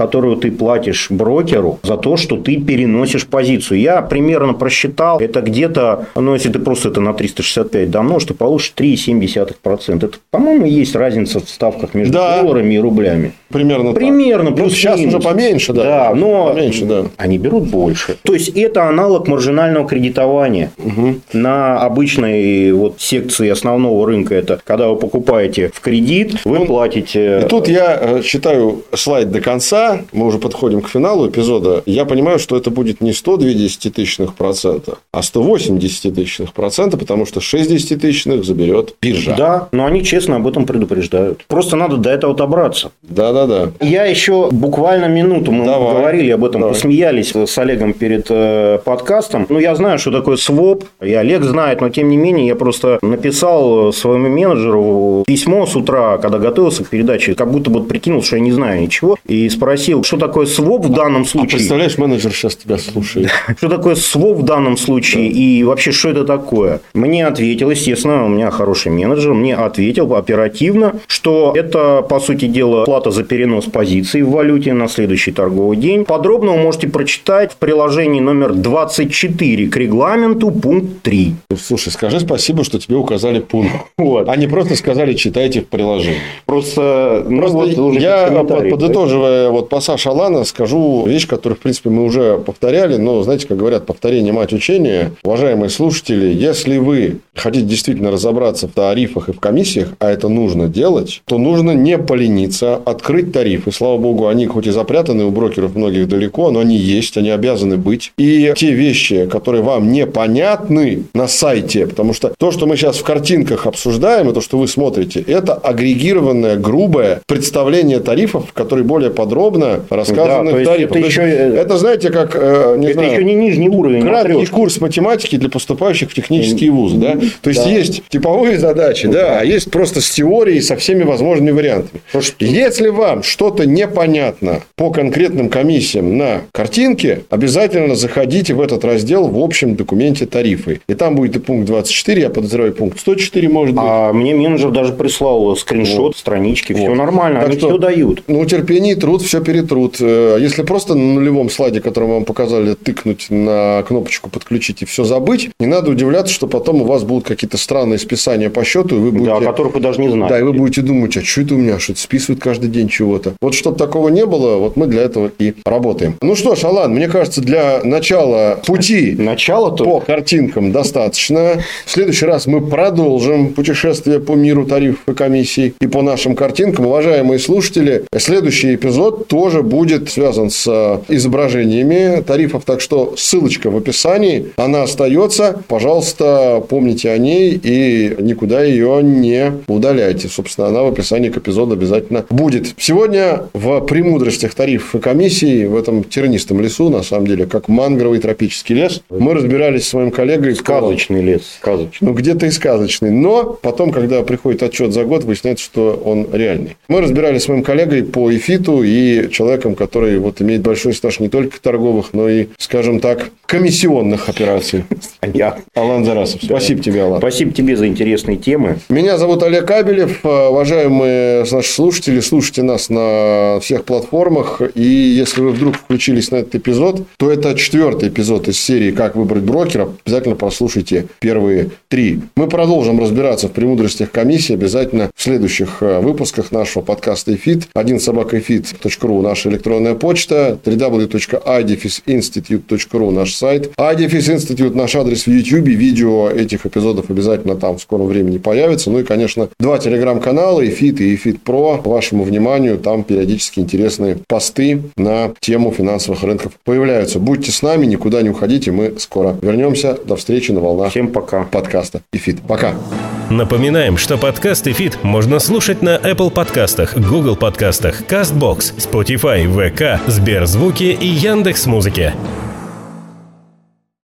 которую ты платишь брокеру за то, что ты переносишь позицию. Я примерно просчитал, это где-то, ну, если ты просто это на 365 домножишь, ты получишь 3,7%. Это, по-моему, есть разница в ставках между да. долларами и рублями. Примерно Примерно. Плюс сейчас минус. уже поменьше, да. Да, но поменьше, да. они берут больше. То есть, это аналог маржинального кредитования. Угу. На обычной вот секции основного рынка это когда вы покупаете в кредит, вы ну, платите... И тут я э, читаю слайд до конца, мы уже подходим к финалу эпизода, я понимаю, что это будет не 102 десятитысячных процента, а 108 десятитысячных процента, потому что 6 десятитысячных заберет биржа. Да, но они честно об этом предупреждают. Просто надо до этого добраться. Да, да, да. Я еще буквально минуту, мы Давай. говорили об этом, Давай. посмеялись с Олегом перед э, подкастом. Ну, я знаю, что такое своп, и Олег знает, но тем не менее, я просто написал своему менеджеру письмо с утра, когда готовился к передаче, как будто бы прикинул, что я не знаю ничего, и спросил, спросил, что такое своп в данном а случае. А представляешь, менеджер сейчас тебя слушает. Что такое своп в данном случае и вообще, что это такое? Мне ответил, естественно, у меня хороший менеджер, мне ответил оперативно, что это, по сути дела, плата за перенос позиций в валюте на следующий торговый день. Подробно вы можете прочитать в приложении номер 24 к регламенту, пункт 3. Слушай, скажи спасибо, что тебе указали пункт. Вот. А не просто сказали, читайте в приложении. Просто, ну, просто вот я, подытоживая вот пассаж Алана скажу вещь, которую, в принципе, мы уже повторяли, но, знаете, как говорят, повторение мать учения. Уважаемые слушатели, если вы хотите действительно разобраться в тарифах и в комиссиях, а это нужно делать, то нужно не полениться, открыть тарифы. Слава богу, они хоть и запрятаны у брокеров многих далеко, но они есть, они обязаны быть. И те вещи, которые вам непонятны на сайте, потому что то, что мы сейчас в картинках обсуждаем, и то, что вы смотрите, это агрегированное, грубое представление тарифов, которые более подробно подробно рассказаны да, в тарифах. Это, еще... это, знаете, как, э, не это знаю, еще не нижний уровень. Краткий курс математики для поступающих в технические вузы. Да? То есть, да. есть типовые задачи, да, а есть просто с теорией, со всеми возможными вариантами. Если вам что-то непонятно по конкретным комиссиям на картинке, обязательно заходите в этот раздел в общем документе тарифы. И там будет и пункт 24, я подозреваю, пункт 104 может быть. А мне менеджер даже прислал скриншот вот. странички, вот. все нормально, так они что, все дают. Ну, терпение и труд, все перетрут. Э, если просто на нулевом слайде, который мы вам показали, тыкнуть на кнопочку «Подключить» и все забыть, не надо удивляться, что потом у вас будут какие-то странные списания по счету, и вы будете... Да, о которых вы даже не знаете. Да, и вы будете думать, а что это у меня, что это списывают каждый день чего-то. Вот чтобы такого не было, вот мы для этого и работаем. Ну что ж, Алан, мне кажется, для начала пути Начало по картинкам достаточно. В следующий раз мы продолжим путешествие по миру тарифов и комиссий и по нашим картинкам. Уважаемые слушатели, следующий эпизод тоже будет связан с изображениями тарифов. Так что ссылочка в описании, она остается. Пожалуйста, помните о ней и никуда ее не удаляйте. Собственно, она в описании к эпизоду обязательно будет. Сегодня в премудростях тарифов и комиссий в этом тернистом лесу, на самом деле, как мангровый тропический лес, мы разбирались с моим коллегой. Сказочный лес, сказочный. Ну, где-то и сказочный. Но потом, когда приходит отчет за год, выясняется, что он реальный. Мы разбирались с моим коллегой по эфиту и человеком, который вот имеет большой стаж не только торговых, но и, скажем так, комиссионных операций. Я. Алан Зарасов. Спасибо тебе, Алан. Спасибо тебе за интересные темы. Меня зовут Олег Абелев. Уважаемые наши слушатели, слушайте нас на всех платформах. И если вы вдруг включились на этот эпизод, то это четвертый эпизод из серии «Как выбрать брокера». Обязательно прослушайте первые три. Мы продолжим разбираться в премудростях комиссии обязательно в следующих э, выпусках нашего подкаста «ИФИТ». Один собака ру наша электронная почта, www.idefisinstitute.ru наш сайт. Институт наш адрес в YouTube. Видео этих эпизодов обязательно там в скором времени появится. Ну и, конечно, два телеграм-канала, ИФИТ и ИФИТ Про. Вашему вниманию, там периодически интересные посты на тему финансовых рынков появляются. Будьте с нами, никуда не уходите. Мы скоро вернемся. До встречи на волнах. Всем пока. Подкаста ИФИТ. Пока. Напоминаем, что подкаст «ИФИТ» можно слушать на Apple подкастах, Google подкастах, CastBox, Spotify, VK, Сберзвуки и Яндекс.Музыке.